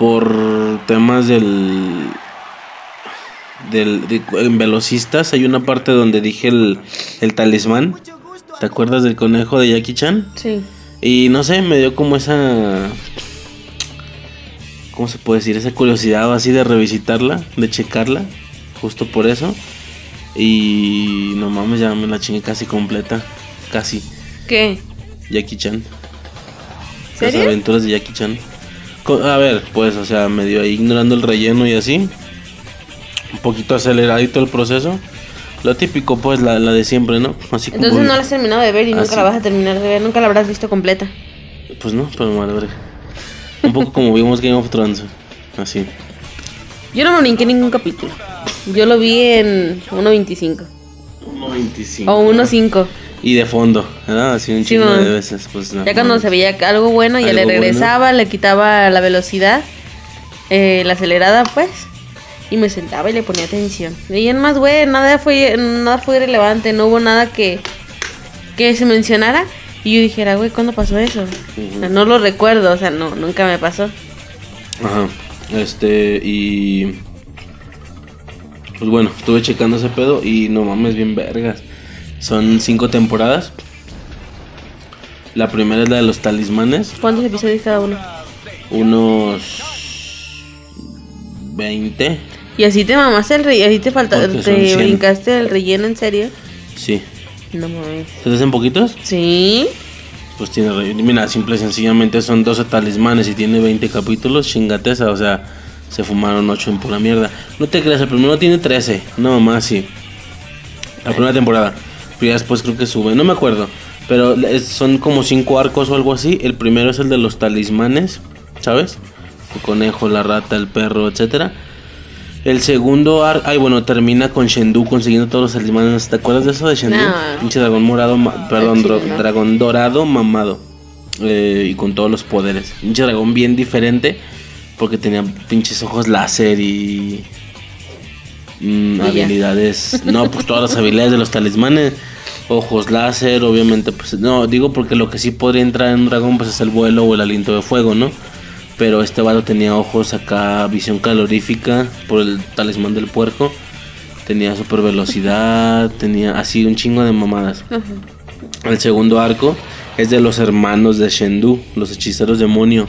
por temas del del de- en velocistas hay una parte donde dije el, el talismán. ¿Te acuerdas del conejo de Jackie Chan? Sí. Y no sé, me dio como esa ¿cómo se puede decir? Esa curiosidad así de revisitarla, de checarla, justo por eso. Y no mames, ya me la chingué casi completa, casi. ¿Qué? Jackie Chan. ¿Serio? Las aventuras de Jackie Chan. A ver, pues, o sea, medio ahí ignorando el relleno y así. Un poquito aceleradito el proceso. Lo típico, pues, la, la de siempre, ¿no? Así como. Entonces no la has terminado de ver y nunca la vas a terminar de ver, nunca la habrás visto completa. Pues no, pero verga. Un poco como vimos Game of Thrones. Así. Yo no me brinqué ningún capítulo. Yo lo vi en 1.25 1.25. o 1.5. Y de fondo, ¿verdad? Así un Sí, chingo de veces. Pues, no, Ya cuando se veía algo bueno, ya le Algo bueno. regresaba, le quitaba la velocidad, eh, la acelerada, pues, y me sentaba y le ponía atención. Y en más, güey, nada fue, nada fue relevante, no hubo nada que, que se mencionara. Y yo dijera, güey, ¿cuándo pasó eso? O sea, no lo recuerdo, o sea, no, nunca me pasó. Ajá. Este, y. Pues bueno, estuve checando ese pedo y no mames, bien vergas. Son cinco temporadas. La primera es la de los talismanes. ¿Cuántos episodios cada uno? Unos. 20. Y así te mamaste el relleno, así te falta, Porque son te 100. brincaste el relleno, ¿en serio? Sí. No mames. ¿Se te hacen poquitos? ¿Sí? Pues tiene relleno. Mira, simple y sencillamente son 12 talismanes y tiene 20 capítulos. Chingateza, o sea, se fumaron 8 en pura mierda. No te creas, el primero tiene 13. No, más sí. La primera temporada. Pero ya después creo que sube. No me acuerdo. Pero es- son como 5 arcos o algo así. El primero es el de los talismanes, ¿sabes? El conejo, la rata, el perro, etcétera. El segundo arco, ay bueno, termina con Shendu consiguiendo todos los talismanes. ¿Te acuerdas de eso de Shendu? No. Pinche dragón morado, perdón, no. dragón dorado mamado. Eh, y con todos los poderes. Pinche dragón bien diferente porque tenía pinches ojos láser y mm, habilidades. No, pues todas las habilidades de los talismanes. Ojos láser, obviamente, pues no, digo porque lo que sí podría entrar en un dragón pues es el vuelo o el aliento de fuego, ¿no? Pero este vato tenía ojos acá, visión calorífica por el talismán del puerco. Tenía super velocidad, tenía así un chingo de mamadas. El segundo arco es de los hermanos de Shendu, los hechiceros demonio.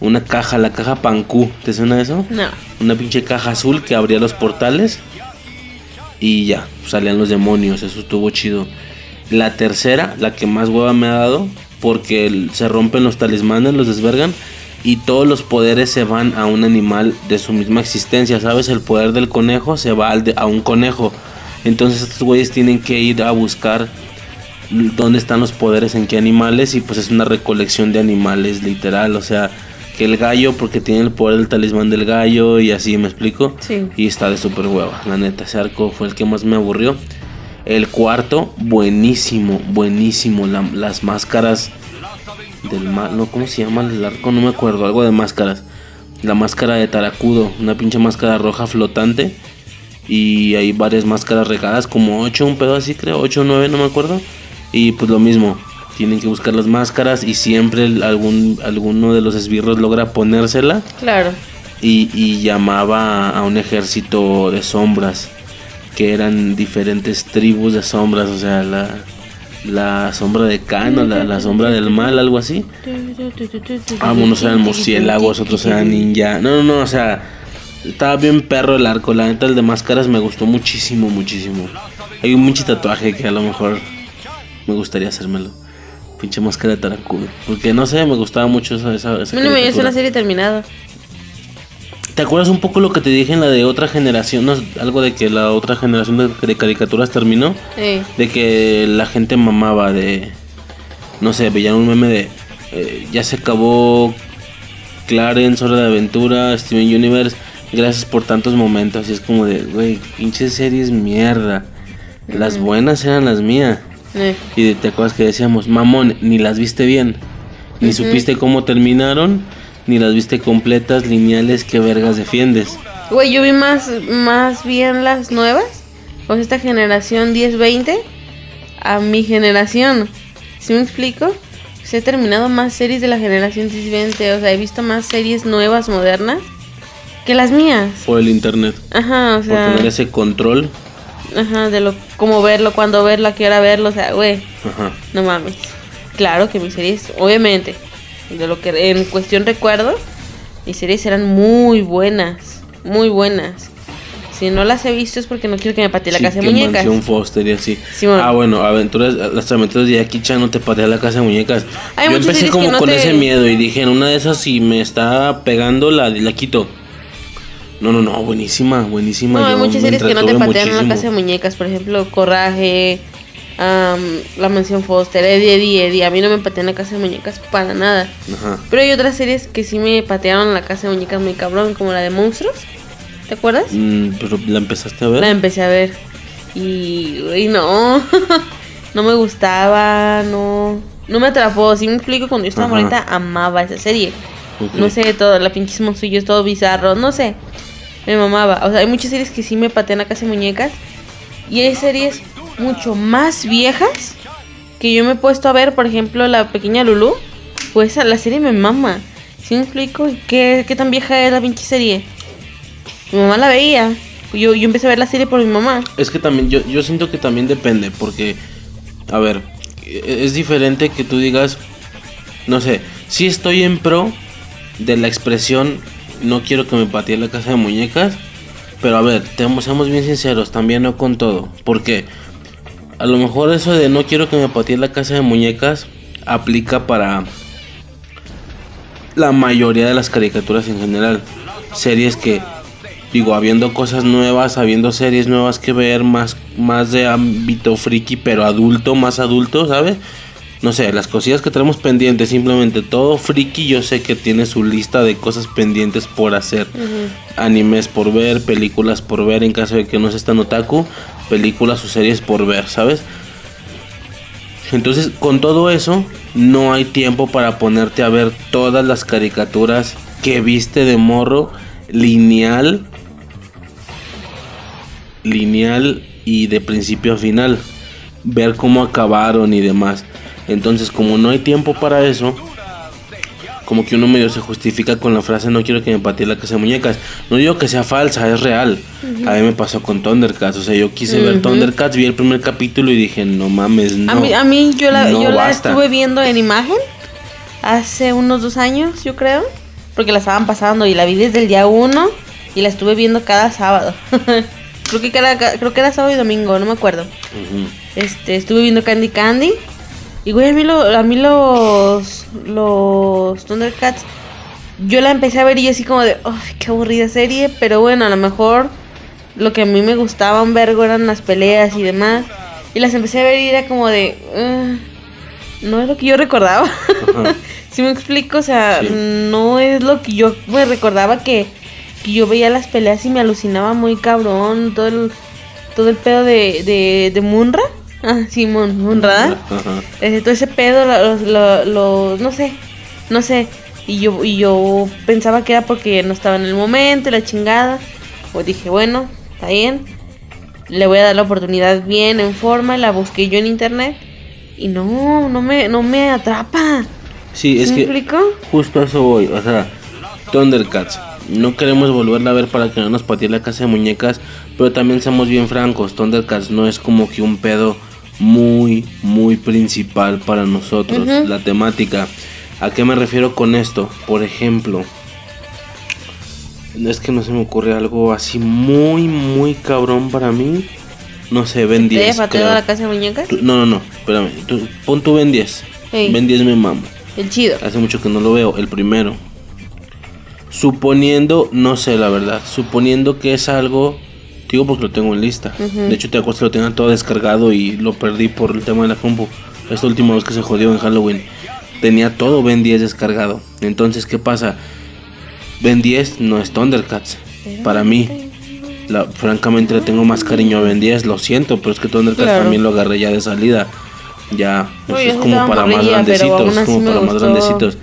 Una caja, la caja Panku, ¿te suena eso? No. Una pinche caja azul que abría los portales y ya, salían los demonios, eso estuvo chido. La tercera, la que más hueva me ha dado, porque se rompen los talismanes, los desvergan y todos los poderes se van a un animal de su misma existencia, ¿sabes? El poder del conejo se va al a un conejo. Entonces estos güeyes tienen que ir a buscar dónde están los poderes en qué animales y pues es una recolección de animales literal, o sea, que el gallo porque tiene el poder del talismán del gallo y así me explico. Sí. Y está de super hueva, la neta, ese arco fue el que más me aburrió. El cuarto, buenísimo, buenísimo, la- las máscaras del mal, no, ¿cómo se llama el arco? No me acuerdo, algo de máscaras. La máscara de Taracudo, una pinche máscara roja flotante. Y hay varias máscaras regadas, como 8, un pedo así creo, 8 o 9, no me acuerdo. Y pues lo mismo, tienen que buscar las máscaras y siempre algún, alguno de los esbirros logra ponérsela Claro. y, y llamaba a un ejército de sombras, que eran diferentes tribus de sombras, o sea, la, la sombra de Khan o la, la sombra del mal, algo así. Algunos eran murciélagos, otros eran ninja. No, no, no, o sea, estaba bien perro el arco. La neta, el de máscaras me gustó muchísimo, muchísimo. Hay un pinche tatuaje que a lo mejor me gustaría hacérmelo. Pinche máscara de Taracudo. Porque no sé, me gustaba mucho esa. esa, esa es caricatura. una serie terminada. ¿Te acuerdas un poco lo que te dije en la de otra generación? ¿No? Algo de que la otra generación de, de caricaturas terminó. Eh, De que la gente mamaba de... No sé, veían un meme de... eh, ya se acabó Clarence, Hora de Aventura, Steven Universe. Gracias por tantos momentos. Y es como de, güey, pinches series mierda. Las buenas eran las mías. Eh. Y te acuerdas que decíamos, mamón, ni las viste bien. Ni supiste cómo terminaron. Ni las viste completas, lineales, qué vergas defiendes. Güey, yo vi más, más bien las nuevas. O sea, esta generación 10-20 a mi generación. ¿Sí me explico? pues, he terminado más series de la generación siguiente. O sea, he visto más series nuevas, modernas, que las mías. Por el internet. Ajá, o Por sea. tener ese control. Ajá, de lo, cómo verlo, cuándo verlo, a qué hora verlo. O sea, güey, Ajá. no mames. Claro que mis series, obviamente, de lo que en cuestión recuerdo, mis series eran muy buenas. Muy buenas. Si no las he visto es porque no quiero que me patee la Sí, casa de muñecas. Mansión Foster y así. Ah, bueno, aventuras, las aventuras de Jackie Chan no te patea la casa de muñecas. Hay Yo empecé como no con te- ese miedo y dije, en una de esas si me está pegando la, la quito. No, no, no, buenísima, buenísima. No, hay yo muchas series que no te patean en la casa de muñecas. Por ejemplo, Coraje, am, La Mansión Foster, Eddie, Eddie, Eddie. A mí no me patean la casa de muñecas para nada. Ajá. Pero hay otras series que sí me patearon la casa de muñecas muy cabrón, como la de Monstruos. ¿Te acuerdas? Mm, pero la empezaste a ver. La empecé a ver. Y, uy, no. no me gustaba, no. No me atrapó. Si me explico, cuando yo estaba morita amaba esa serie. No sé, todo, la pinches monstruillos, todo bizarro, no sé. Me mamaba. O sea, hay muchas series que sí me patean la casa de muñecas. Y hay series mucho más viejas que yo me he puesto a ver, por ejemplo, La Pequeña Lulu. Pues la serie me mama. ¿Sí me explico? ¿Y ¿Qué, qué tan vieja es la pinche serie? Mi mamá la veía. Yo, yo empecé a ver la serie por mi mamá. Es que también, yo, yo siento que también depende, porque, a ver, e- es diferente que tú digas, no sé, si estoy en pro de la expresión, no quiero que me patee la casa de muñecas, pero a ver, seamos bien sinceros, también no con todo, porque a lo mejor eso de no quiero que me patee la casa de muñecas aplica para la mayoría de las caricaturas en general, series que digo, habiendo cosas nuevas, habiendo series nuevas que ver, más, más de ámbito friki, pero adulto, más adulto, ¿sabes? No sé, las cosillas que tenemos pendientes, simplemente todo friki, yo sé que tiene su lista de cosas pendientes por hacer. Animes por ver, películas por ver, en caso de que no se tan otaku, películas o series por ver, ¿sabes? Entonces, con todo eso, no hay tiempo para ponerte a ver todas las caricaturas que viste de morro, lineal, lineal y de principio a final. Ver cómo acabaron y demás. Entonces, como no hay tiempo para eso, como que uno medio se justifica con la frase no quiero que me patee la casa de muñecas. No digo que sea falsa, es real. A mí me pasó con Thundercats. O sea, yo quise ver. Thundercats, vi el primer capítulo y dije, no mames, no. A mí, a mí yo la, no yo la basta. estuve viendo en imagen hace unos dos años, yo creo. Porque la estaban pasando y la vi desde el día uno y la estuve viendo cada sábado. creo, que era, creo que era sábado y domingo, no me acuerdo. Este, estuve viendo Candy Candy. Y güey, a mí, lo, a mí los, los Thundercats, yo la empecé a ver y así como de, ay, qué aburrida serie. Pero bueno, a lo mejor lo que a mí me gustaba un vergo eran las peleas y demás. Y las empecé a ver y era como de, "Ah, no es lo que yo recordaba. Si me explico, o sea, Sí. no es lo que yo me recordaba que, que yo veía las peleas y me alucinaba muy cabrón todo el, todo el pedo de, de, de Munra. Ah, sí, Mun, Munra. Ajá. Eh, todo ese pedo, lo, lo- lo- no sé, no sé. Y yo, y yo pensaba que era porque no estaba en el momento y la chingada. Pues dije, bueno, está bien. Le voy a dar la oportunidad bien, en forma. La busqué yo en internet. Y no, no me, no me atrapa. Sí, es ¿Sí me que justo a eso voy. O sea, Thundercats. No queremos volverla a ver para que no nos patee la casa de muñecas. Pero también seamos bien francos. Thundercats no es como que un pedo muy, muy principal para nosotros. La temática. ¿A qué me refiero con esto? Por ejemplo. Es que no se me ocurre algo así muy, muy cabrón para mí. No sé, Ben ¿Te 10. pateo creo. la casa de muñecas? Tú- No, no, no, espérame. Tú, pon tu Ben 10. Ey. Ben 10 me mamo. El chido. Hace mucho que no lo veo, el primero. Suponiendo, no sé la verdad, suponiendo que es algo, digo porque lo tengo en lista. De hecho, te acuerdas que lo tenía todo descargado y lo perdí por el tema de la compu. Esta última vez que se jodió en Halloween. Tenía todo Ben 10 descargado. Entonces, ¿qué pasa? Ben 10 no es Thundercats. Para mí. La- francamente le tengo más cariño a Ben 10, lo siento, pero es que Thundercats Claro. también lo agarré ya de salida. Ya, Uy, yo es como para más grandecitos, como para más grandecitos.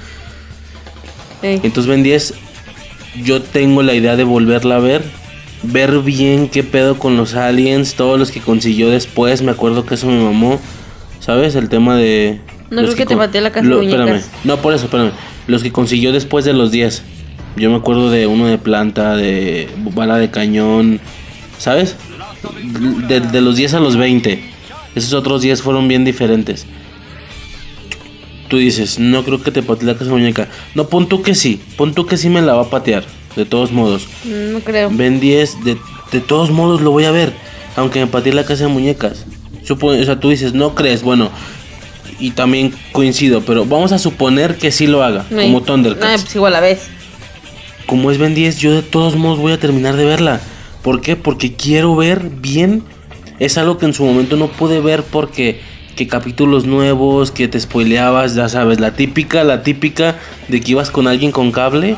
Ey. Entonces Ben 10, yo tengo la idea de volverla a ver, ver bien qué pedo con los aliens, todos los que consiguió después, me acuerdo que eso me mamó, ¿sabes? El tema de No creo que te pateé la casa lo- de espérame. No, por eso, espérame. Los que consiguió después de los 10. Yo me acuerdo de uno de planta, de bala de cañón, ¿sabes? De, de los 10 a los 20. Esos otros 10 fueron bien diferentes. Tú dices, no creo que te patee la casa muñeca. No, pon tú que sí. Pon tú que sí me la va a patear. De todos modos. No creo. Ben 10, de, de todos modos lo voy a ver. Aunque me patee la casa de muñecas. Supo- o sea, tú dices, no crees, bueno. Y también coincido, pero vamos a suponer que sí lo haga. Como Thundercats. pues igual a vez. Como es Ben 10, yo de todos modos voy a terminar de verla. ¿Por qué? Porque quiero ver bien. Es algo que en su momento no pude ver porque que capítulos nuevos, que te spoileabas, ya sabes, la típica, la típica de que ibas con alguien con cable,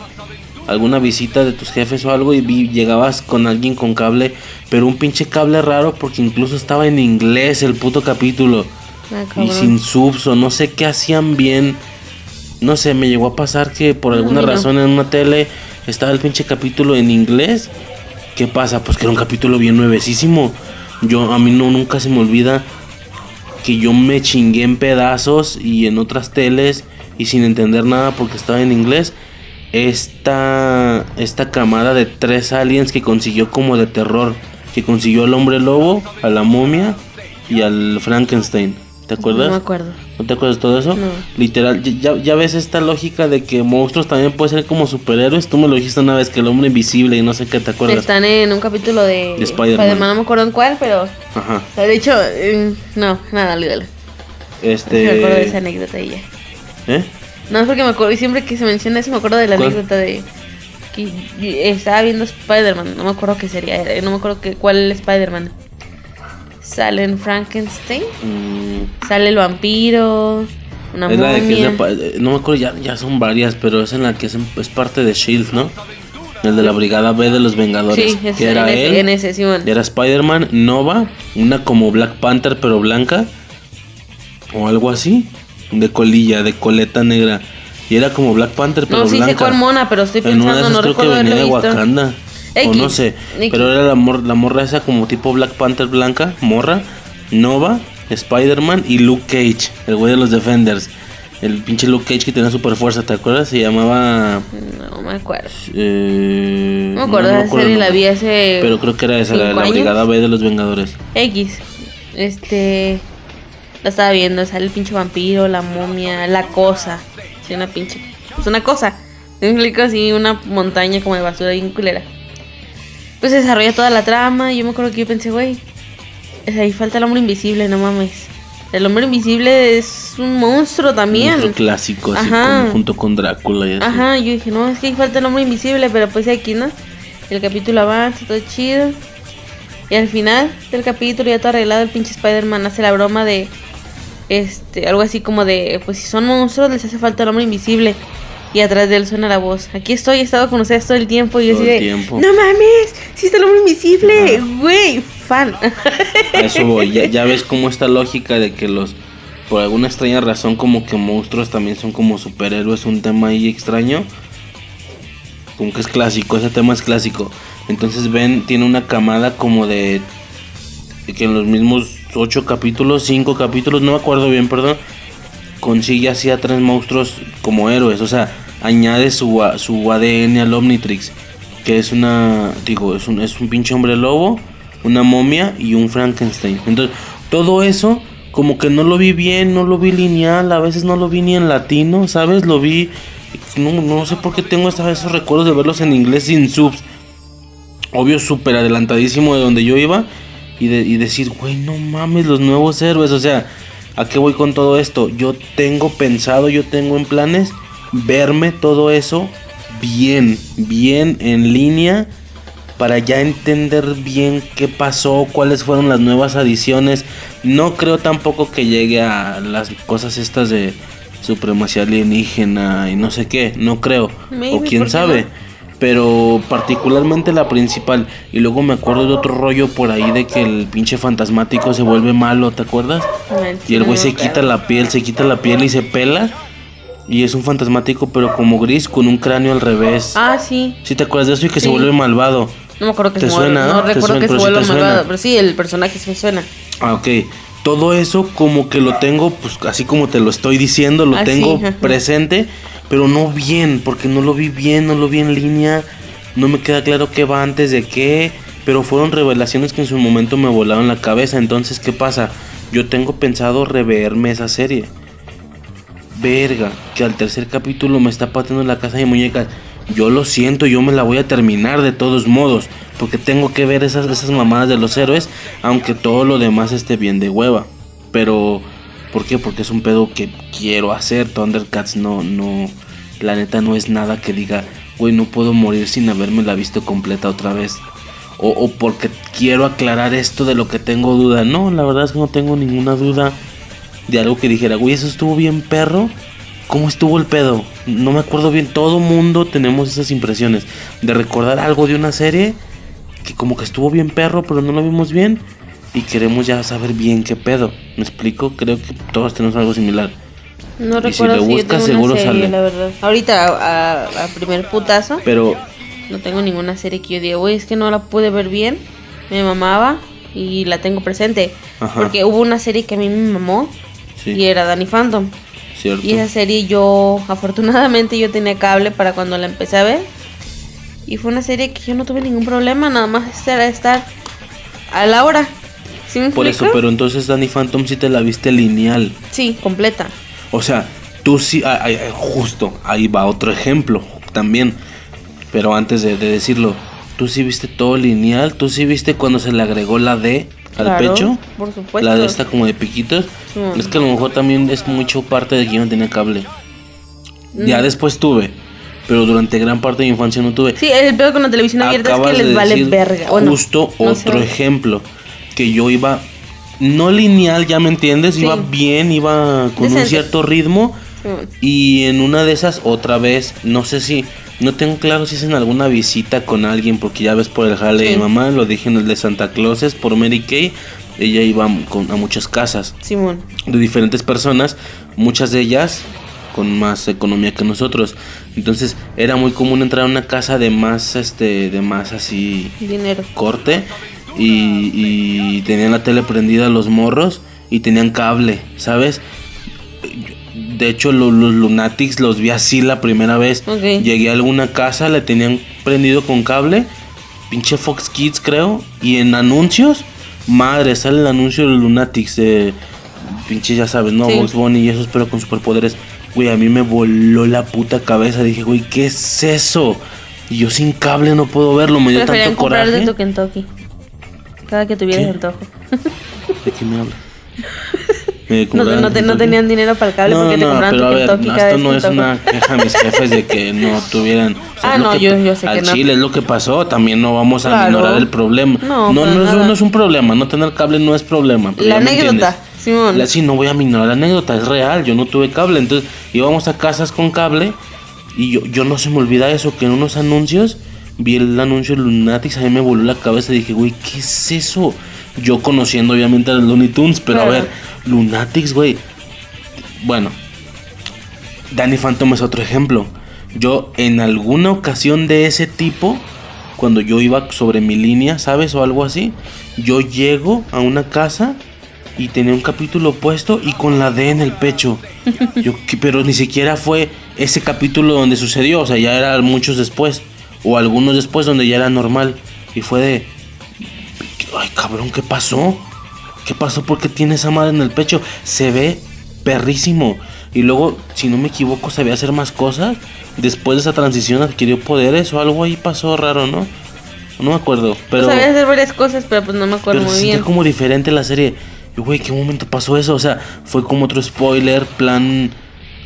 alguna visita de tus jefes o algo y vi- llegabas con alguien con cable, pero un pinche cable raro porque incluso estaba en inglés el puto capítulo Ah, y sin subs o no sé qué hacían bien. No sé, me llegó a pasar que por alguna no. razón en una tele estaba el pinche capítulo en inglés. ¿Qué pasa? Pues que era un capítulo bien nuevecísimo. Yo a mí no nunca se me olvida que yo me chingué en pedazos y en otras teles y sin entender nada porque estaba en inglés. Esta esta camada de tres aliens que consiguió como de terror, que consiguió al hombre lobo, a la momia y al Frankenstein. ¿Te acuerdas? No me acuerdo. ¿No te acuerdas de todo eso? No. Literal, ya, ya ves esta lógica de que monstruos también pueden ser como superhéroes. Tú me lo dijiste una vez que el hombre invisible y no sé qué te acuerdas. Están en un capítulo de, De Spider-Man. No me acuerdo en cuál, pero. Ajá. De hecho, eh, no, nada, olvídalo. Este. Me acuerdo de esa anécdota y ya. ¿Eh? No, es porque me acuerdo, y siempre que se menciona eso me acuerdo de la ¿Cuál? anécdota de que estaba viendo Spider-Man, no me acuerdo qué sería, no me acuerdo que, cuál Spider-Man. Sale en Frankenstein, Mm, sale el vampiro, una es la de que es de eh, no me acuerdo, ya, ya son varias, pero es en la que es, es parte de Shield, ¿no? El de la Brigada B de los Vengadores. Sí, es que era en, él. ese, en ese, Simón. Era Spider-Man, Nova, una como Black Panther pero blanca. O algo así. De colilla, de coleta negra. Y era como Black Panther pero No, sí blanca. sé cuál mona, pero estoy En una de pensando, esas no creo que venía de. Wakanda. O X, no sé. X. Pero era la, mor- la morra esa como tipo Black Panther blanca, morra, Nova, Spider-Man y Luke Cage, el güey de los Defenders. El pinche Luke Cage que tenía super fuerza, ¿te acuerdas? Se llamaba. No me acuerdo. eh, No me acuerdo, esa acuerdo serie la vi hace Pero creo que era esa, la, la. Brigada B de los Vengadores. X. Este. La estaba viendo, sale el pinche vampiro, la momia, la cosa. Sí, una pinche. Es una cosa. Me explico así, una montaña como de basura bien culera. Pues se desarrolla toda la trama. Y yo me acuerdo que yo pensé, güey. Ahí falta el hombre invisible, no mames. El hombre invisible es un monstruo también. Monstruo clásico, así Ajá. como junto con Drácula y así. Ajá, yo dije, no, es que ahí falta el hombre invisible, pero pues aquí, ¿no? El capítulo avanza, todo chido. Y al final del capítulo, ya todo arreglado, el pinche Spider-Man hace la broma de. Este, algo así como de, pues si son monstruos, les hace falta el hombre invisible. Y atrás de él suena la voz. Aquí estoy, he estado con ustedes todo el tiempo. Y yo Todo así de, tiempo. no mames, si está el hombre invisible, güey, fan. A eso voy. Ya, ya ves cómo esta lógica de que los. Por alguna extraña razón, como que monstruos también son como superhéroes, un tema ahí extraño. Como que es clásico, ese tema es clásico. Entonces Ben tiene una camada como de. de que en los mismos ocho capítulos, cinco capítulos, no me acuerdo bien, perdón. Consigue así a tres monstruos como héroes. O sea, añade su, su ADN al Omnitrix. Que es una. Digo, es un, es un pinche hombre lobo, una momia y un Frankenstein. Entonces, todo eso, como que no lo vi bien, no lo vi lineal, a veces no lo vi ni en latino, ¿sabes? Lo vi. No, no sé por qué tengo esos recuerdos de verlos en inglés sin subs. Obvio, súper adelantadísimo de donde yo iba. Y, de, y decir, güey, no mames, los nuevos héroes. O sea, ¿a qué voy con todo esto? Yo tengo pensado, yo tengo en planes verme todo eso bien, bien en línea. Para ya entender bien qué pasó, cuáles fueron las nuevas adiciones. No creo tampoco que llegue a las cosas estas de supremacía alienígena y no sé qué. No creo. Maybe, o quién ¿por qué sabe. no? Pero particularmente la principal. Y luego me acuerdo de otro rollo por ahí de que el pinche fantasmático se vuelve malo, ¿te acuerdas? Y el güey se quita la piel, se quita la piel y se pela. Y es un fantasmático pero como gris con un cráneo al revés. Ah, sí. ¿Sí te acuerdas de eso y que se vuelve malvado? No me acuerdo que ¿Te se suena? No ¿Te recuerdo suena? que se sí suena. malvado. Pero sí, el personaje sí me suena. Ah, ok. todo eso como que lo tengo, pues así como te lo estoy diciendo, lo Así, tengo presente, pero no bien, porque no lo vi bien, no lo vi en línea, no me queda claro qué va antes de qué, pero fueron revelaciones que en su momento me volaron la cabeza, entonces ¿qué pasa? Yo tengo pensado reverme esa serie. Verga, que al tercer capítulo me está pateando la casa de muñecas. Yo lo siento, yo me la voy a terminar de todos modos. Porque tengo que ver esas, esas mamadas de los héroes. Aunque todo lo demás esté bien de hueva. Pero, ¿por qué? Porque es un pedo que quiero hacer. Thundercats no, no. La neta no es nada que diga, güey, no puedo morir sin haberme la visto completa otra vez. O, o porque quiero aclarar esto de lo que tengo duda. No, la verdad es que no tengo ninguna duda de algo que dijera, güey, eso estuvo bien perro. ¿Cómo estuvo el pedo? No me acuerdo bien. Todo mundo tenemos esas impresiones de recordar algo de una serie que como que estuvo bien perro, pero no lo vimos bien y queremos ya saber bien qué pedo. ¿Me explico? Creo que todos tenemos algo similar. No Y si recuerdo le si yo buscas, seguro serie, sale. la verdad. Ahorita, a, primer putazo, Pero no tengo ninguna serie que yo diga, güey, es que no la pude ver bien, me mamaba y la tengo presente. Ajá. Porque hubo una serie que a mí me mamó sí, y era Danny Phantom. cierto. Y esa serie yo, afortunadamente, yo tenía cable para cuando la empecé a ver. Y fue una serie que yo no tuve ningún problema, nada más era estar a la hora. ¿Sí me Por eso, pero entonces Danny Phantom sí te la viste lineal. Sí, completa. O sea, tú sí, ah, ah, ah, justo, ahí va otro ejemplo también. Pero antes de, de decirlo, tú sí viste todo lineal, tú sí viste cuando se le agregó la D al Claro, pecho. por supuesto. La de esta como de piquitos. Sí. Es que a lo mejor también es mucho parte de que yo no tenía cable. Ya Mm. después tuve, pero durante gran parte de mi infancia no tuve. Sí, el peor con la televisión abierta es que les vale decir verga. Justo no otro sé. ejemplo. Que yo iba, no lineal, ya me entiendes, Sí. iba bien, iba con un cierto ritmo. Y en una de esas, otra vez, no sé si, no tengo claro si es en alguna visita con alguien, porque ya ves por el jale de Sí. mamá, lo dije en el de Santa Clauses, por Mary Kay, ella iba con- a muchas casas Simón. de diferentes personas, muchas de ellas con más economía que nosotros. Entonces era muy común entrar a una casa de más, este, de más así Dinero. corte y, y tenían la tele prendida los morros y tenían cable, ¿sabes? De hecho, lo- los Lunatics los vi así la primera vez. Llegué a alguna casa, le tenían prendido con cable, pinche Fox Kids creo, y en anuncios, madre, sale el anuncio de los Lunatics, de pinche ya sabes, ¿no? Sí. Bunny y esos, pero con superpoderes. Güey, a mí me voló la puta cabeza. Dije, güey, ¿qué es eso? Y yo sin cable no puedo verlo, me dio tanto coraje. de tu Kentucky. Cada que tuvieras ¿Qué? antojo. ¿De qué me hablas? Me No, no, te- no tenían dinero para el cable No, porque no, compraban pero tu a ver, cada esto no es una queja a mis jefes de que no tuvieran. o sea, Ah, no, que- yo- yo sé al que no. Chile es lo que pasó, también no vamos a Claro. ignorar el problema. No, no, no es, no es un problema, no tener cable no es problema. pero La anécdota. Simón. La- sí, no voy a ignorar la anécdota, es real, yo no tuve cable, entonces íbamos a casas con cable y yo, yo no se me olvida eso, que en unos anuncios vi el anuncio de Lunatics, a mí me voló la cabeza y dije, güey, ¿qué es eso? Yo conociendo obviamente a los Looney Tunes, pero a ver, Lunatics, güey. Bueno, Danny Phantom es otro ejemplo. Yo en alguna ocasión de ese tipo, cuando yo iba sobre mi línea, ¿sabes? O algo así, yo llego a una casa y tenía un capítulo puesto y con la D en el pecho. Yo, pero ni siquiera fue ese capítulo donde sucedió, o sea, ya era muchos después, o algunos después donde ya era normal. Y fue de, ay cabrón, ¿qué pasó? ¿Qué pasó? ¿Por qué tiene esa madre en el pecho? Se ve perrísimo. Y luego, si no me equivoco, sabía hacer más cosas. Después de esa transición adquirió poderes o algo ahí pasó raro, ¿no? No me acuerdo, pero... Pues sabía hacer varias cosas, pero pues no me acuerdo Pero muy bien. como diferente la serie. Y güey, ¿qué momento pasó eso? O sea, fue como otro spoiler, plan.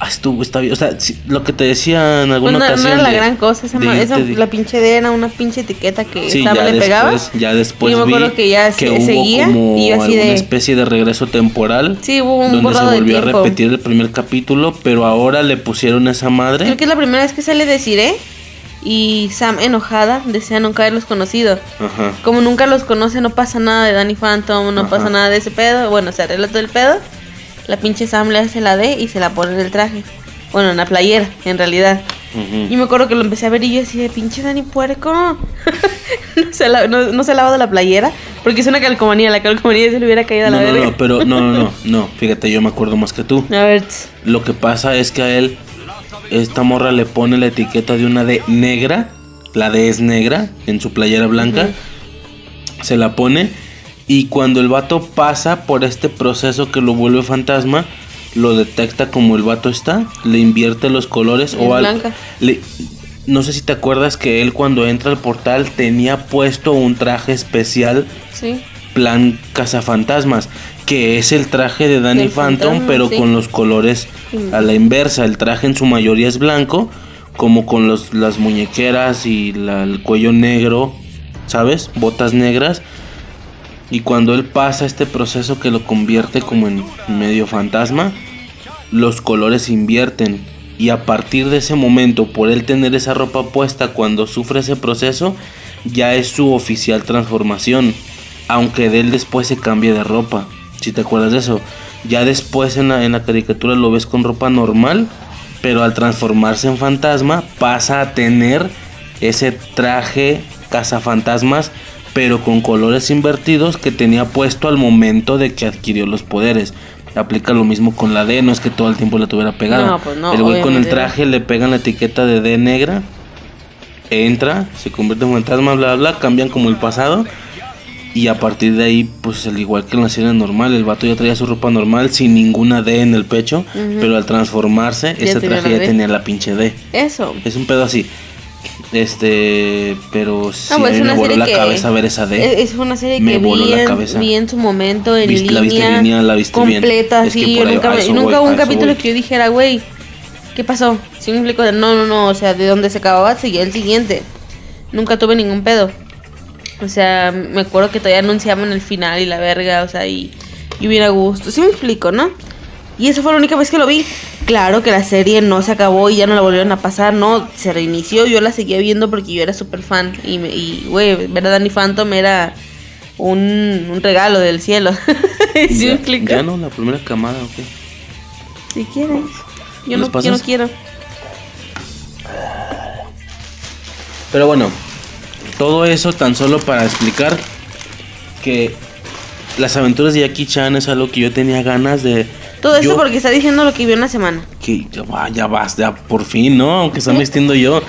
Ah, estuvo, está bien. O sea, sí, lo que te decía en Pues alguna no, no ocasión. era la de- gran cosa, esa, de esa- de- la pinche D era una pinche etiqueta que Sí, estaba, le pegaba. después, ya después y yo me acuerdo que ya se- hubo seguía como y yo así alguna especie de regreso temporal. Sí, hubo un donde se volvió a repetir el primer capítulo, pero ahora le pusieron esa madre. Creo que es la primera vez que sale Desiree y Sam enojada desea nunca haberlos conocido. Ajá. Como nunca los conoce, no pasa nada de Danny Phantom, no Ajá. pasa nada de ese pedo. Bueno, se arregla todo el pedo. La pinche Sam le hace la D y se la pone en el traje. Bueno, en la playera, en realidad. ujú. Y me acuerdo que lo empecé a ver y yo así de pinche Dani puerco. no, se la- no- no se ha lavado la playera. Porque es una calcomanía, la calcomanía se le hubiera caído a la No, no, verga. no, pero no, no, no, no. Fíjate, yo me acuerdo más que tú. A ver, Lo que pasa es que a él, esta morra le pone la etiqueta de una D negra. La D es negra en su playera blanca. Se la pone. Y cuando el vato pasa por este proceso que lo vuelve fantasma, lo detecta como el vato está. Le invierte los colores. Es o al- blanca. le- no sé si te acuerdas que él cuando entra al portal tenía puesto un traje especial sí. plan cazafantasmas, que es el traje de Danny Phantom, fantasma, pero sí. con los colores a la inversa. El traje en su mayoría es blanco, como con los, las muñequeras y la- el cuello negro, ¿sabes? Botas negras. Y cuando él pasa este proceso que lo convierte como en medio fantasma, los colores invierten. Y a partir de ese momento, por él tener esa ropa puesta cuando sufre ese proceso, ya es su oficial transformación. Aunque de él después se cambie de ropa. Si te acuerdas de eso. Ya después en la, en la caricatura lo ves con ropa normal. Pero al transformarse en fantasma pasa a tener ese traje cazafantasmas. Pero con colores invertidos que tenía puesto al momento de que adquirió los poderes. Aplica lo mismo con la D, no es que todo el tiempo la tuviera pegada. No, pues no, el güey con el traje le pegan la etiqueta de D negra entra, se convierte en fantasma, bla, bla, bla, cambian como el pasado. Y a partir de ahí, pues al igual que en la serie normal, el vato ya traía su ropa normal sin ninguna D en el pecho. Pero al transformarse, Ya ese traje ya tenía la pinche D. Eso. Es un pedo así. Este, pero sí, No, pues me voló la que. cabeza ver esa D. Es, una serie Me que voló vi la en, cabeza. vi en su momento en Viste- línea. la viste en línea, la viste bien. completa, Es que sí. por Yo ahí- nunca, voy, hubo un capítulo voy. que yo dijera, güey, ¿qué pasó? Si me explico, de, no, no, no, o sea, de donde se acababa seguía el siguiente. Nunca tuve ningún pedo. O sea, me acuerdo que todavía anunciaban el final y la verga, o sea, y, y hubiera gusto. Sí me explico, ¿no? Y esa fue la única vez que lo vi. Claro que la serie no se acabó y ya no la volvieron a pasar, no, se reinició, yo la seguía viendo porque yo era súper fan. Y, güey, ver a Danny Phantom era un, un regalo del cielo. ¿Sí ya, no, la primera camada, ok. Si quieres. Yo ¿Los no, yo no quiero. Pero bueno, todo eso tan solo para explicar que las aventuras de Jackie Chan es algo que yo tenía ganas de. Todo eso porque está diciendo lo que vio en la semana. que ya va, ya vas, ya por fin, ¿no? Aunque está vistiendo yo.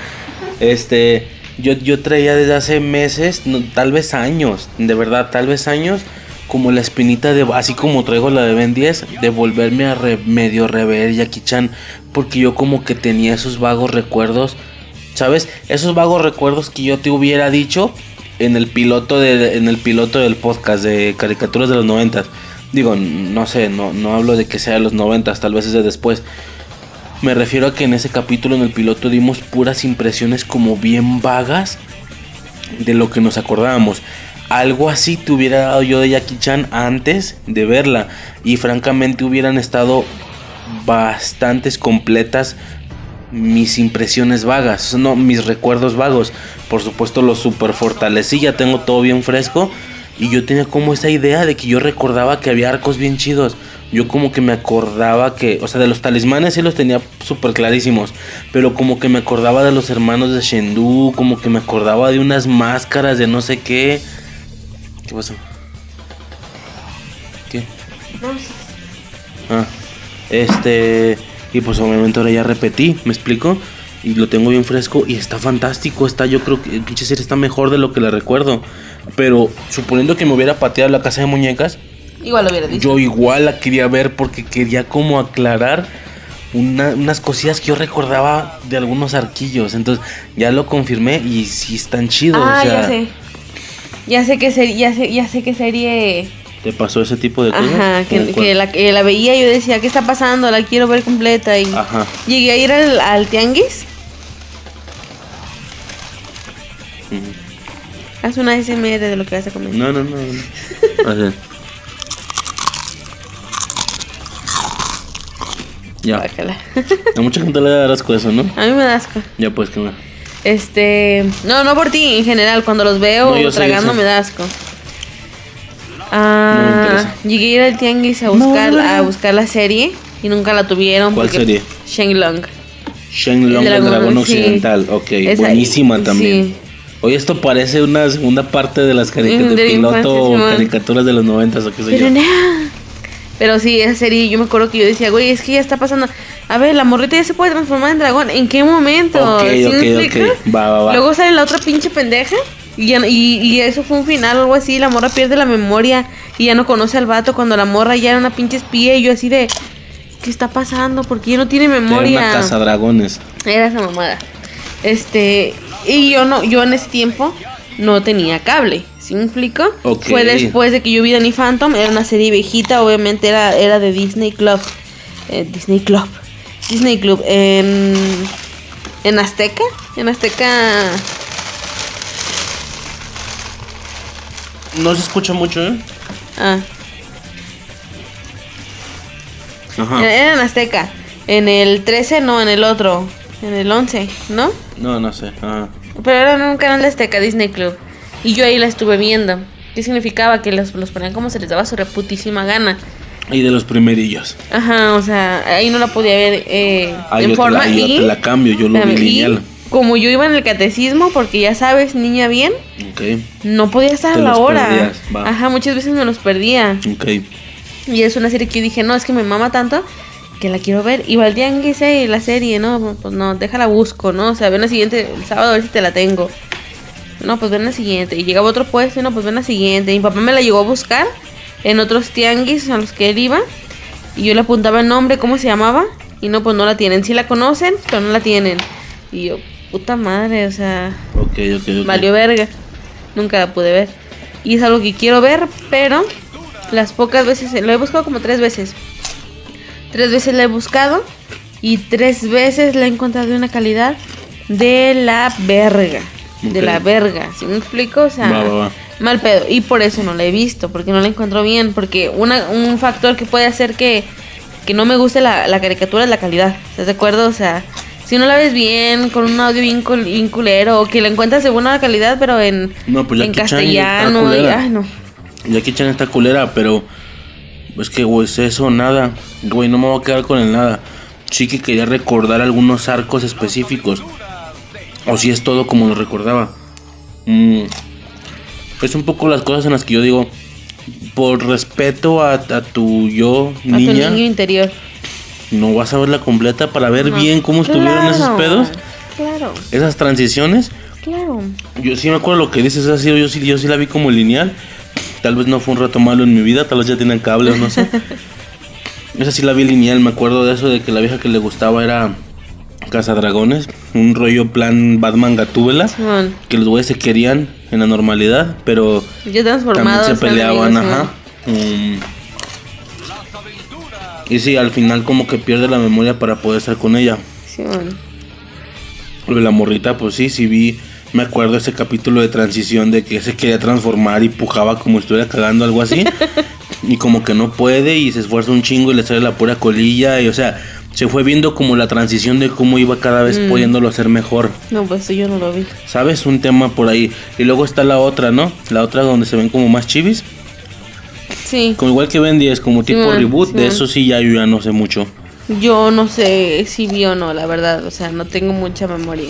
Este, yo, yo traía desde hace meses, no, tal vez años, de verdad, tal vez años, como la espinita de, así como traigo la de Ben 10, de volverme a re- medio rever Jackie Chan, porque yo como que tenía esos vagos recuerdos, ¿sabes? Esos vagos recuerdos que yo te hubiera dicho en el piloto de, en el piloto del podcast de caricaturas de los noventas. Digo, no sé, no, no hablo de que sea de los noventas, tal vez es de después. Me refiero a que en ese capítulo en el piloto dimos puras impresiones como bien vagas de lo que nos acordábamos. Algo así te hubiera dado yo de Jackie Chan antes de verla. Y francamente hubieran estado bastantes completas mis impresiones vagas, no mis recuerdos vagos. Por supuesto los super fortalecí, ya tengo todo bien fresco. Y yo tenía como esa idea de que yo recordaba que había arcos bien chidos. Yo como que me acordaba que, o sea, de los talismanes sí los tenía súper clarísimos. Pero como que me acordaba de los hermanos de Shendu, como que me acordaba de unas máscaras de no sé qué. ¿Qué pasó? ¿Qué? Ah, este. Y pues obviamente ahora ya repetí, ¿me explico? Y lo tengo bien fresco y está fantástico. Está, yo creo que pinche serie está mejor de lo que la recuerdo. Pero suponiendo que me hubiera pateado la casa de muñecas, Igual lo hubiera dicho. yo igual la quería ver porque quería como aclarar una- unas cosillas que yo recordaba de algunos arquillos. Entonces ya lo confirmé y sí están chidos. ah, o sea, ya sé. Ya sé qué serie, ya sé, ya sé qué serie. ¿Te pasó ese tipo de cosas? Ajá, que, que la, que la veía y yo decía, ¿qué está pasando? La quiero ver completa. Y Ajá. llegué a ir al, al tianguis. Haz una SMR de lo que vas a comer. No, no, no. no. Así. Ya. Guácala. A mucha gente le da asco eso, ¿no? a mí me da asco. Ya pues que va. Este, no, no por ti, en general, cuando los veo No, tragando sé. me da asco. No me Ah, interesa. llegué a ir al tianguis a buscar, a buscar la serie y nunca la tuvieron. ¿Cuál serie? Shenlong. Shenlong, el dragón, dragón sí. occidental. Ok, Esa- buenísima también. Sí. Oye, esto parece una segunda parte de las cari- Mm, de piloto o caricaturas de los noventas o qué sé Pero yo. nada. Pero sí, esa serie, yo me acuerdo que yo decía, güey, es que ya está pasando. A ver, la morrita ya se puede transformar en dragón. ¿En qué momento? Ok, ¿Sí ok, ok. Va, va, va. Luego sale la otra pinche pendeja. Y, ya- y, y eso fue un final algo así. La morra pierde la memoria y ya no conoce al vato cuando la morra ya era una pinche espía. Y yo así de, ¿qué está pasando? Porque ya no tiene Era memoria. una casa dragones. Era esa mamada. Este, y yo no, yo en ese tiempo no tenía cable. ¿Sí me explico? Fue después de que yo vi Danny Phantom, era una serie viejita, obviamente era, era de Disney Club. Eh, Disney Club. Disney Club. En, en Azteca. En Azteca. No se escucha mucho, ¿eh? Ah, Ajá. era en Azteca. En el 13, no, en el otro. En el 11, ¿no? No, no sé. Ajá. Pero era en un canal de Azteca, Disney Club. Y yo ahí la estuve viendo. ¿Qué significaba? Que los, los ponían como se les daba su reputísima gana. Y de los primerillos. Ajá, o sea, ahí no la podía ver eh, Ah, en yo, te forma. la, yo y, te la cambio, yo lo vi lineal. como yo iba en el catecismo, porque ya sabes, niña bien, Ok, no podía estar Te a la hora. perdías. Ajá, muchas veces me los perdía. ok. Y es una serie que yo dije, no, es que me mama tanto que la quiero ver. Y al tianguis, eh, la serie, no, pues no, déjala busco, ¿no? O sea, ven la siguiente, el sábado a ver si te la tengo. No, pues ven la siguiente. Y llegaba otro puesto, y no, pues ven la siguiente. Y mi papá me la llegó a buscar en otros tianguis a los que él iba. Y yo le apuntaba el nombre, cómo se llamaba. Y no, pues no la tienen. Sí la conocen, pero no la tienen. Y yo, puta madre, o sea, Ok, ok, ok. valió verga. Nunca la pude ver. Y es algo que quiero ver, pero las pocas veces, lo he buscado como tres veces. Tres veces la he buscado y tres veces la he encontrado de una calidad de la verga. De Ok. la verga, ¿sí me explico? O sea, Va, va, va. mal pedo. Y por eso no la he visto, porque no la encuentro bien. Porque una, un factor que puede hacer que, que no me guste la, la caricatura es la calidad. ¿Estás de acuerdo? O sea, si no la ves bien, con un audio bien, cul- bien culero, o que la encuentras de buena calidad, pero en, No, pues en castellano. y- ay, no. Jackie Chan está culera, pero es que, güey, es eso, nada. Güey, no me voy a quedar con el nada. Sí que quería recordar algunos arcos específicos. O si es todo como lo recordaba. Mm, es un poco las cosas en las que yo digo, por respeto a, a tu yo, A tu niña, niño interior. no vas a verla completa para ver No. bien cómo estuvieron esos Claro, pedos, Claro, esas transiciones. claro. Yo sí me acuerdo lo que dices, así, yo sí, yo sí la vi como lineal. Tal vez no fue un rato malo en mi vida, tal vez ya tienen cables, no sé. Esa sí la vi lineal, me acuerdo de eso, de que la vieja que le gustaba era Cazadragones, un rollo plan Batman Gatúbela, que los güeyes se querían en la normalidad, pero también se peleaban, ajá. Mm. Y sí, al final como que pierde la memoria para poder estar con ella. Lo de la morrita, pues sí, sí vi. Me acuerdo ese capítulo de transición de que se quería transformar y pujaba como si estuviera cagando algo así. y como que no puede y se esfuerza un chingo y le sale la pura colilla. Y o sea, se fue viendo como la transición de cómo iba cada vez pudiéndolo hacer mejor. No, pues yo no lo vi. ¿Sabes? Un tema por ahí. Y luego está la otra, ¿no? La otra donde se ven como más chivis. Sí. Como igual que Ben 10, como tipo reboot. De eso sí ya yo ya no sé mucho. Yo no sé si vi o no, la verdad. O sea, no tengo mucha memoria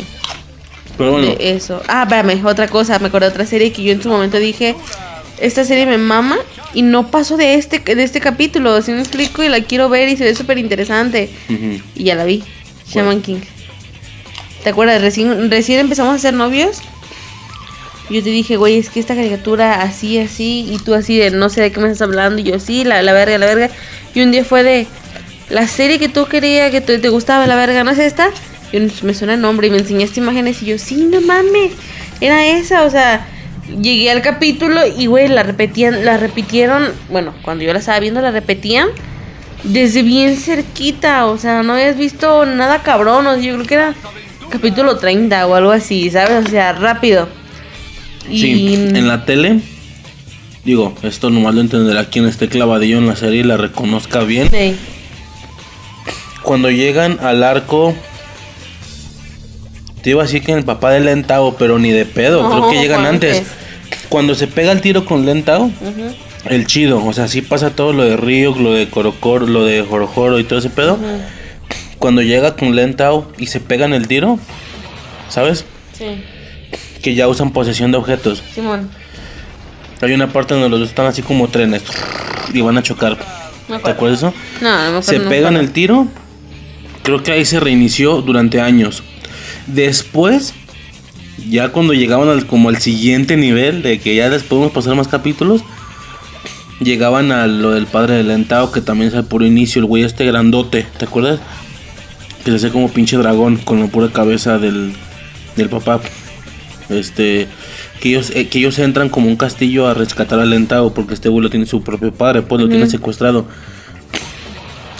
Pero bueno, de eso. Ah, espérame, otra cosa. Me acordé de otra serie que yo en su momento dije: Esta serie me mama y no paso de este, de este capítulo. Si me explico y la quiero ver y se ve súper interesante. ujú. Y ya la vi. Shaman King. ¿Te acuerdas? Recién, recién empezamos a ser novios. Yo te dije, güey, es que esta caricatura así, así. Y tú así de no sé de qué me estás hablando. Y yo, sí, la, la verga, la verga. Y un día fue de la serie que tú querías, que te, te gustaba, la verga, ¿no es esta? Y un- me suena el nombre y me enseñaste imágenes. Y yo, sí, no mames. Era esa, o sea. Llegué al capítulo y, güey, la repetían, la repitieron. Bueno, cuando yo la estaba viendo, la repetían desde bien cerquita, o sea, no habías visto nada cabrón, o sea, yo creo que era capítulo 30 o algo así, ¿sabes? O sea, rápido. Y Sí, en la tele, digo, esto nomás lo entenderá quien esté clavadillo en la serie y la reconozca bien. Sí. Cuando llegan al arco, te iba a decir que el papá de Lentao, pero ni de pedo, creo que llegan ¿cuál antes. es? Cuando se pega el tiro con Lentao, Ujú, el chido, o sea, sí pasa todo lo de Río, lo de Corocoro, lo de Jorojoro y todo ese pedo. ujú. Cuando llega con Lentao y se pegan el tiro, ¿sabes? Sí. que ya usan posesión de objetos. Simón. Hay una parte donde los dos están así como trenes y van a chocar. ¿Te acuerdas eso? No, no me acuerdo. Se pegan el tiro. Creo que ahí se reinició durante años. Después, ya cuando llegaban al, como al siguiente nivel, de que ya les podemos pasar más capítulos, llegaban a lo del padre del Lentao, que también es al puro inicio, el güey este grandote, ¿te acuerdas? Que se hacía como pinche dragón con la pura cabeza del, del papá. Este, que ellos, eh, que ellos entran como un castillo a rescatar al Lentao, porque este güey lo tiene su propio padre, pues lo tiene secuestrado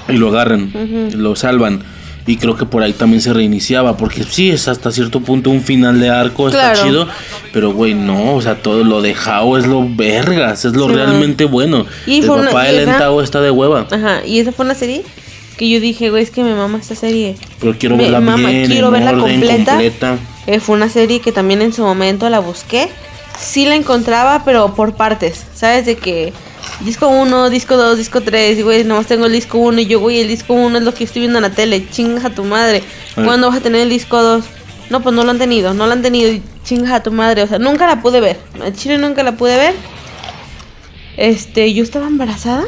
y lo agarran, lo salvan. Y creo que por ahí también se reiniciaba, porque sí es hasta cierto punto un final de arco, está chido, pero güey, no, o sea, todo lo de Hao es lo vergas, es lo Sí, realmente bueno. Y el una- papá y de Lentao está de hueva, Ajá, y esa fue una serie que yo dije, güey, es que me mama esta serie. pero quiero Me verla mama, bien, quiero en verla orden, completa. completa. Eh, fue una serie que también en su momento la busqué. Sí la encontraba, pero por partes. ¿Sabes? De que disco 1, disco 2, disco 3. Y güey, nomás tengo el disco 1. Y yo, güey, el disco 1 es lo que estoy viendo en la tele. Chinga a tu madre. ¿Cuándo vas a tener el disco 2? No, pues no lo han tenido. No lo han tenido. y Chinga a tu madre. O sea, nunca la pude ver. En Chile nunca la pude ver. Este, yo estaba embarazada.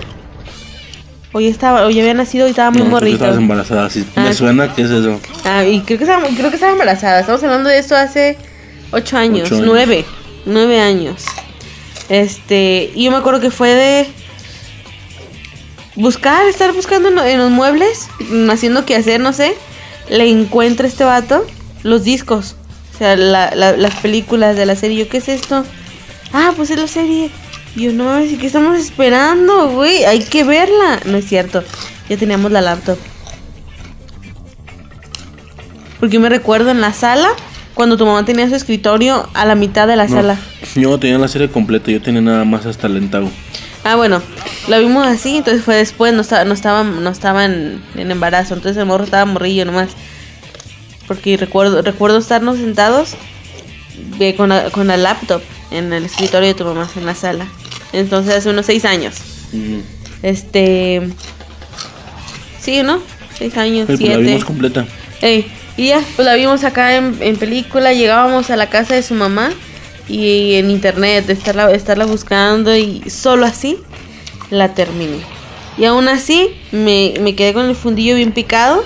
O ya estaba, o ya había nacido y estaba muy No, que morrita. estabas embarazada, sí, Ah. me suena que es eso. Ah, y creo que, estaba, creo que estaba embarazada. Estamos hablando de esto hace ocho años, Ocho años. nueve, nueve años. Este, y yo me acuerdo que fue de buscar, estar buscando en, los muebles, mm, haciendo que hacer, no sé. Le encuentra este vato los discos, o sea, la- la- las películas de la serie. Yo, ¿qué es esto? Ah, pues es la serie. Y yo, no mames, ¿y qué estamos esperando, güey? Hay que verla. No es cierto, ya teníamos la laptop. Porque yo me recuerdo en la sala, cuando tu mamá tenía su escritorio a la mitad de la No, sala. Yo no tenía la serie completa, yo tenía nada más hasta Lentao. Ah, bueno, lo vimos así, entonces fue después, no estaba, no estaba, no estaba en, embarazo, entonces el morro estaba morrillo nomás. Porque recuerdo, recuerdo estarnos sentados eh, con, la, con la laptop en el escritorio de tu mamá, en la sala. Entonces hace unos seis años. Este... Sí, ¿no? Seis años, Sí, pues la siete. vimos completa. Ey, y ya, pues la vimos acá en, en película, llegábamos a la casa de su mamá y en internet, estarla, estarla buscando y solo así la terminé. Y aún así me, me quedé con el fundillo bien picado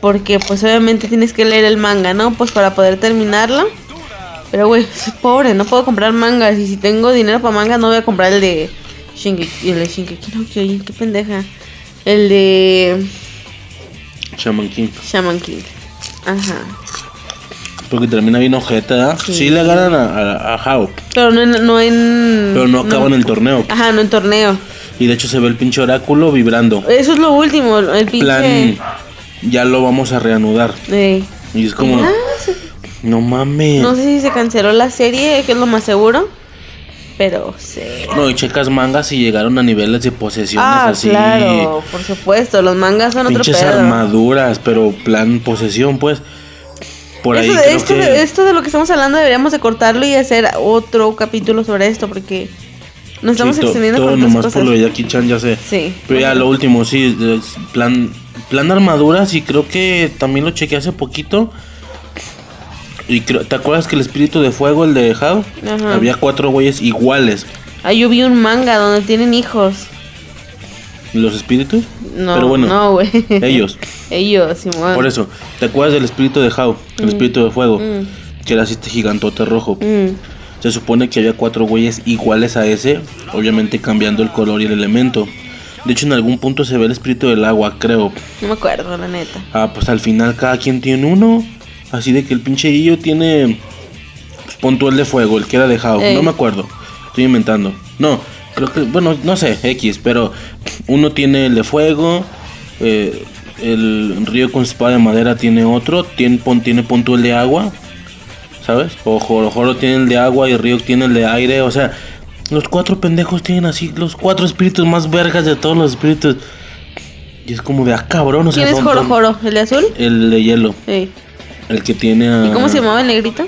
porque pues obviamente tienes que leer el manga, ¿no? Pues para poder terminarlo. Pero güey, soy pobre, no puedo comprar mangas y si tengo dinero para manga no voy a comprar el de Shingeki, el de Shingeki no Kyojin, qué pendeja. El de Shaman King. Shaman King. Ajá. Porque termina bien ojeta, ¿verdad? Sí. Sí. le ganan a, a, a Hao, Pero no en. No en pero no acaban el torneo. Ajá, no en torneo. Y de hecho se ve el pinche oráculo vibrando. Eso es lo último, el pinche. Plan, ya lo vamos a reanudar. Ey. Y es como, Ah, sí. no mames. No sé si se canceló la serie, que es lo más seguro. Pero sí. No, y checas mangas y llegaron a niveles de posesiones Ah, así. claro, por supuesto. Los mangas son otro Pinches pedo. armaduras, pero plan posesión, pues. Por ahí Eso de- creo esto, que... de, esto de lo que estamos hablando deberíamos de cortarlo y hacer otro capítulo sobre esto porque nos estamos Sí, extendiendo todo con nomás cosas. por lo de Jackie Chan, ya sé. Sí. Pero ya lo último, sí, plan, plan armaduras y creo que también lo chequeé hace poquito. Y creo, ¿te acuerdas que el espíritu de fuego, el de? Ajá. Había cuatro güeyes iguales. Ah, yo vi un manga donde tienen hijos. ¿Los espíritus? No, Pero bueno, no, güey. ellos. Ellos, Simón. Por eso, ¿te acuerdas del espíritu de Hao? El espíritu de fuego. Que era así este gigantote rojo. Mm. Se supone que había cuatro güeyes iguales a ese, obviamente cambiando el color y el elemento. De hecho, en algún punto se ve el espíritu del agua, creo. No me acuerdo, la neta. Ah, pues al final cada quien tiene uno. Así de que el pinche Guillo tiene. Pues pon tú el de fuego, el que era de Hao. Ey. No me acuerdo. Estoy inventando. No, creo que. Bueno, no sé, X, pero uno tiene el de fuego. eh, el río con espada de madera tiene otro. Tiene, tiene pon tú el de agua. ¿Sabes? O Joro Joro tiene el de agua y Río tiene el de aire. O sea, los cuatro pendejos tienen así los cuatro espíritus más vergas de todos los espíritus. Y es como de, ah, cabrón, o sea, ¿Quién es don- Joro don- Joro? ¿El de azul? El de hielo. Sí. El que tiene a... ¿Y cómo se llamaba el negrito?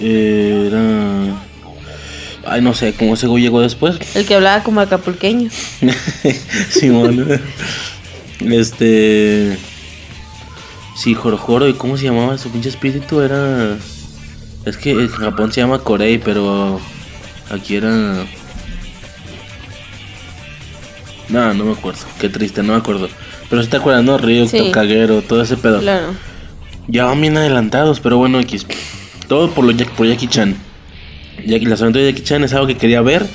Eh, Era... Ay, no sé, ¿cómo ese güey llegó después? El que hablaba como acapulqueño. Simón. este... Sí, Jorojoro. ¿Y cómo se llamaba su pinche espíritu? Era... Es que en Japón se llama Corei, pero aquí era. No, no me acuerdo. Qué triste, no me acuerdo. Pero si te acuerdas, ¿no? Río, Sí. Todo ese pedo. Claro. Ya van bien adelantados, pero bueno, X. Todo por, lo, por Jackie Chan. Las aventuras de Jackie Chan es algo que quería ver,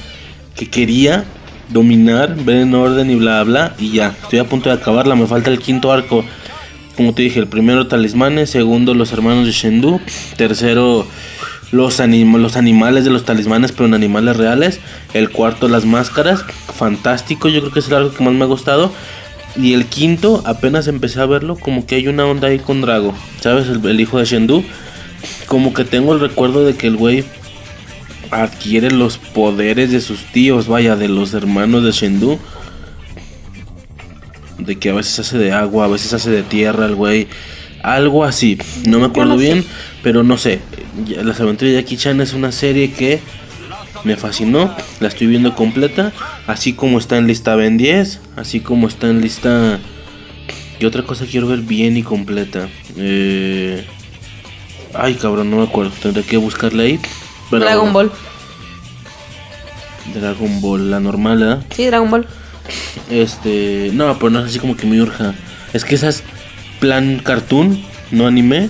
que quería dominar, ver en orden y bla bla. Y ya, estoy a punto de acabarla. Me falta el quinto arco. Como te dije, el primero talismanes, segundo los hermanos de Shendu, tercero los, anim- los animales de los talismanes, pero en animales reales. El cuarto las máscaras, fantástico, yo creo que es el arco que más me ha gustado. Y el quinto, apenas empecé a verlo, como que hay una onda ahí con Drago, ¿sabes? El, el hijo de Shendu. Como que tengo el recuerdo de que el güey adquiere los poderes de sus tíos, vaya, de los hermanos de Shendu. De que a veces hace de agua, a veces hace de tierra el güey. Algo así. No me acuerdo no sé. bien, pero no sé. Las aventuras de Jackie Chan es una serie que me fascinó. La estoy viendo completa. Así como está en lista Ben 10. Así como está en lista... Y otra cosa quiero ver bien y completa. Eh... Ay, cabrón, no me acuerdo. Tendré que buscarla ahí. Pero- Dragon Ball. Dragon Ball, la normal, ¿verdad? Sí, Dragon Ball. Este, no, pero no es así como que me urja. Es que esas plan cartoon, no anime,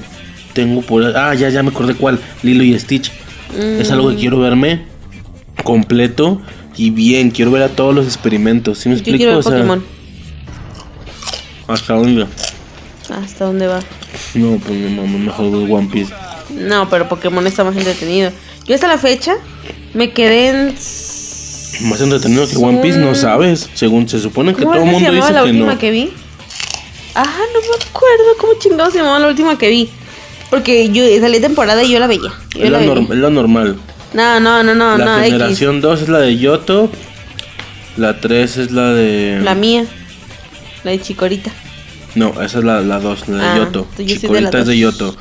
tengo por ah, ya ya me acordé cuál, Lilo y Stitch. Es algo que quiero verme completo y bien, quiero ver a todos los experimentos. ¿Sí me Yo explico? quiero ver O sea, Pokémon. ¿Hasta dónde? ¿Hasta dónde va? No, pues mi mamá mejor ver One Piece. No, pero Pokémon está más entretenido. Yo hasta la fecha me quedé en... Más entretenido que One Piece, no sabes. Según se supone que ¿Cómo todo el se mundo llamaba dice la que última no. que vi? Ah, no me acuerdo cómo chingados se llamaba la última que vi. Porque yo salí temporada y yo la veía. Yo Es la la, veía. norm- es la normal. No, no, no, no, la no, X. generación 2 es la de Yoto. La 3 es la de. La mía. La de Chicorita. No, esa es la 2, la de Ah, Yoto. yo soy de es de. Yoto.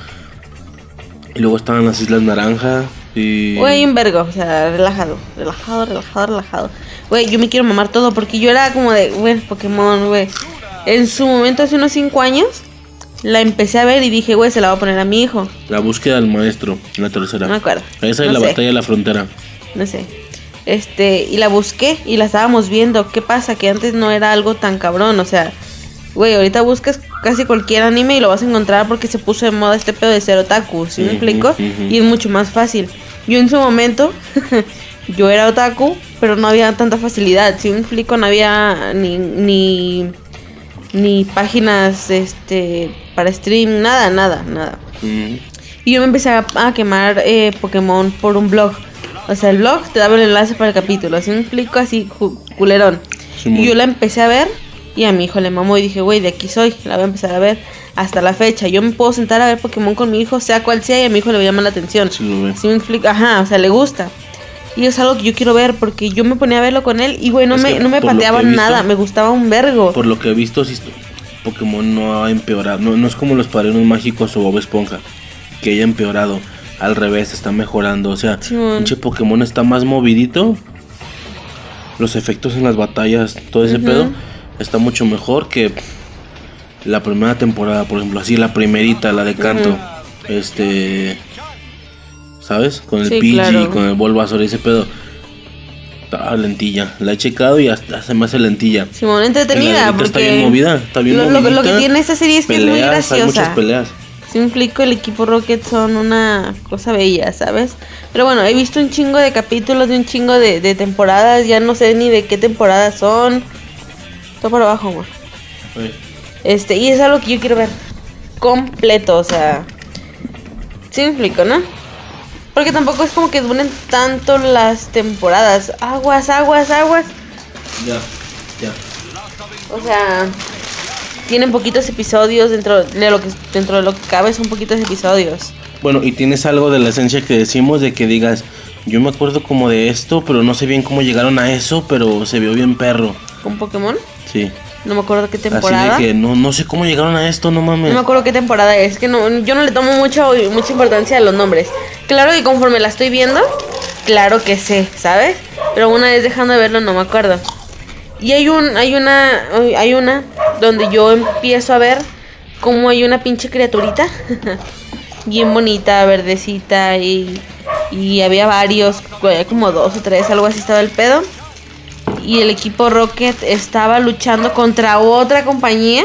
Y luego estaban las Islas Naranja. Y. Güey, un vergo, o sea, relajado, relajado, relajado, relajado. Güey, yo me quiero mamar todo porque yo era como de, güey, Pokémon, güey. En su momento, hace unos 5 años, la empecé a ver y dije, güey, se la voy a poner a mi hijo. La búsqueda del maestro, la tercera. No me acuerdo. Esa No la sé. batalla de la frontera. No sé. Este, y la busqué y la estábamos viendo. ¿Qué pasa? Que antes no era algo tan cabrón, o sea, güey, ahorita buscas casi cualquier anime y lo vas a encontrar porque se puso de moda este pedo de ser otaku, ¿sí me explico? Y es mucho más fácil. Yo en su momento, yo era otaku, pero no había tanta facilidad, ¿sí me explico? No había ni, ni, ni páginas, este, para stream, nada, nada, nada. Mm. Y yo me empecé a, a quemar eh, Pokémon por un blog. O sea, el blog te daba el enlace para el capítulo. Así me explico, así culerón. Y yo la empecé a ver y a mi hijo le mamó y dije, güey, de aquí soy. La voy a empezar a ver hasta la fecha. Yo me puedo sentar a ver Pokémon con mi hijo, sea cual sea, y a mi hijo le llama la atención. Sí lo ve. ¿Sí me explico? Ajá, o sea, le gusta. Y es algo que yo quiero ver porque yo me ponía a verlo con él y, güey, no Es me, no me por lo que he pateaba visto- nada. Me gustaba un vergo. Por lo que he visto, sí, Pokémon no ha empeorado. No, no es como los padrinos mágicos o Bob Esponja, que haya empeorado. Al revés, está mejorando. O sea, pinche Pokémon está más movidito. Los efectos en las batallas, todo ese pedo, está mucho mejor que la primera temporada, por ejemplo. Así, la primerita, la de canto. Este. ¿Sabes? Con el Sí, claro. con el Bulbasaur, ese pedo. Estaba lentilla. La he checado y hasta se me hace lentilla. Simón, entretenida. Porque está bien movida, está bien lo, lo- lo que tiene esta serie es que es muy Peleas, Hay muchas graciosa. peleas. Si me explico, el equipo Rocket son una cosa bella, ¿sabes? Pero bueno, he visto un chingo de capítulos de un chingo de, de temporadas, ya no sé ni de qué temporadas son. Todo por abajo, amor. Este, y es algo que yo quiero ver completo, o sea. Sí me explico, ¿no? Porque tampoco es como que duren tanto las temporadas. Aguas, aguas, aguas. Ya, ya. O sea, tienen poquitos episodios dentro de lo que dentro de lo que cabe son poquitos episodios. Bueno, y tienes algo de la esencia que decimos de que digas, yo me acuerdo como de esto, pero no sé bien cómo llegaron a eso, pero se vio bien perro. Con Pokémon, Sí. No me acuerdo qué temporada. Así de que no, no sé cómo llegaron a esto, no mames. No me acuerdo qué temporada es, que no, yo no le tomo mucho, mucha importancia a los nombres. Claro que conforme la estoy viendo, claro que sé, ¿sabes? Pero una vez dejando de verlo no me acuerdo. Y hay un, hay una, hay una donde yo empiezo a ver cómo hay una pinche criaturita bien bonita, verdecita y, y había varios, había como dos o tres, algo así estaba el pedo. Y el equipo Rocket estaba luchando contra otra compañía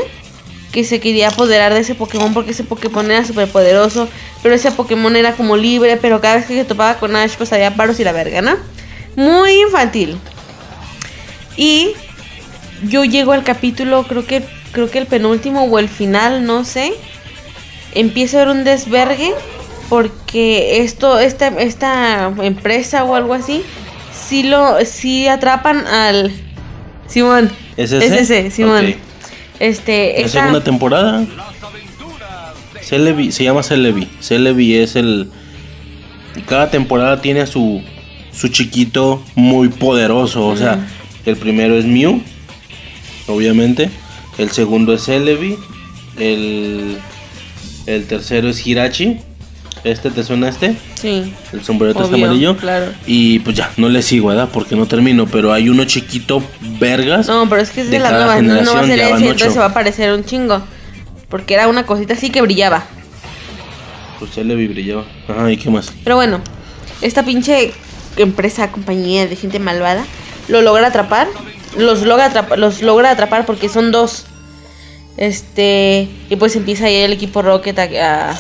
que se quería apoderar de ese Pokémon porque ese Pokémon era súper poderoso, pero ese Pokémon era como libre, pero cada vez que se topaba con Ash pues había paros y la verga, ¿no? Muy infantil. Y yo llego al capítulo, creo que creo que el penúltimo o el final, no sé. Empieza a haber un desvergue porque esto esta esta empresa o algo así sí lo sí atrapan al Simón. ¿Es ese? Es ese, Simón. Este, La esta- segunda temporada. Celebi, se llama Celebi. Celebi es el. y Cada temporada tiene a su, su chiquito muy poderoso. O sea, el primero es Mew, obviamente. El segundo es Celebi. El, el tercero es Hirachi. ¿Este te suena este? Sí. El sombrerito este Obvio, amarillo. claro. Y pues ya, no le sigo, ¿verdad? Porque no termino. Pero hay uno chiquito, vergas. No, pero es que es de, de la cada nueva, no va a ser ese, entonces se va a parecer un chingo. Porque era una cosita así que brillaba. Pues Celebi brillaba. Ajá, ¿y qué más? Pero bueno, esta pinche empresa, compañía de gente malvada, lo logra atrapar. Los logra atrapar, los logra atrapar porque son dos. Este, y pues empieza ahí el equipo Rocket a, a,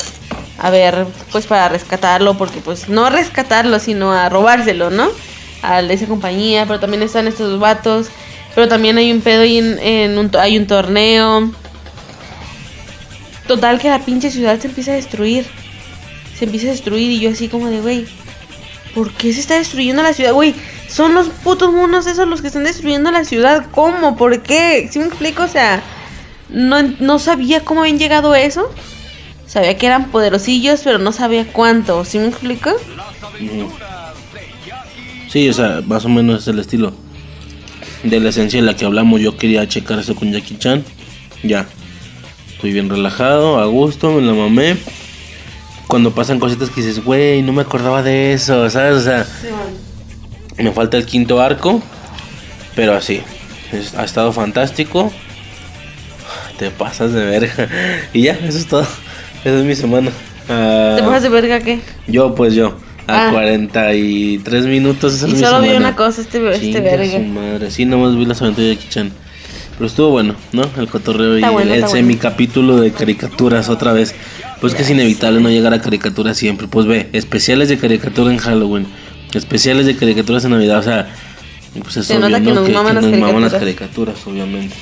a ver, pues para rescatarlo, porque pues no rescatarlo, sino a robárselo, ¿no? A esa compañía, pero también están estos vatos, pero también hay un pedo y en, un, hay un torneo. Total que la pinche ciudad se empieza a destruir. Se empieza a destruir y yo así como de, güey, ¿por qué se está destruyendo la ciudad? Güey, son los putos monos esos los que están destruyendo la ciudad. ¿Cómo? ¿Por qué? ¿Sí me explico? O sea, no, no sabía cómo habían llegado a eso. Sabía que eran poderosillos, pero no sabía cuánto. ¿Sí me explico? Sí, o sea, más o menos es el estilo. De la esencia de la que hablamos, yo quería checar eso con Jackie Chan. Ya. Estoy bien relajado, a gusto, me la mamé. Cuando pasan cositas que dices, güey, no me acordaba de eso, ¿sabes? O sea, me falta el quinto arco. Pero así, es- ha estado fantástico. Te pasas de verga. Y ya, eso es todo. Esa es mi semana. Ah, ¿Te pasas de verga qué? yo, pues yo. A Ah. 43 minutos. Esa Y es mi solo vi una cosa, este, este verga. su madre. Sí, nomás vi las aventuras de Jackie Chan. Pero estuvo bueno, ¿no? El cotorreo Está y bueno, el, bueno. semicapítulo de caricaturas otra vez. Pues que es inevitable no llegar a caricaturas siempre. Pues ve, especiales de caricatura en Halloween. Especiales de caricaturas en Navidad. O sea, pues es Se obvio, nota que ¿no? nos maman las maman las caricaturas, obviamente.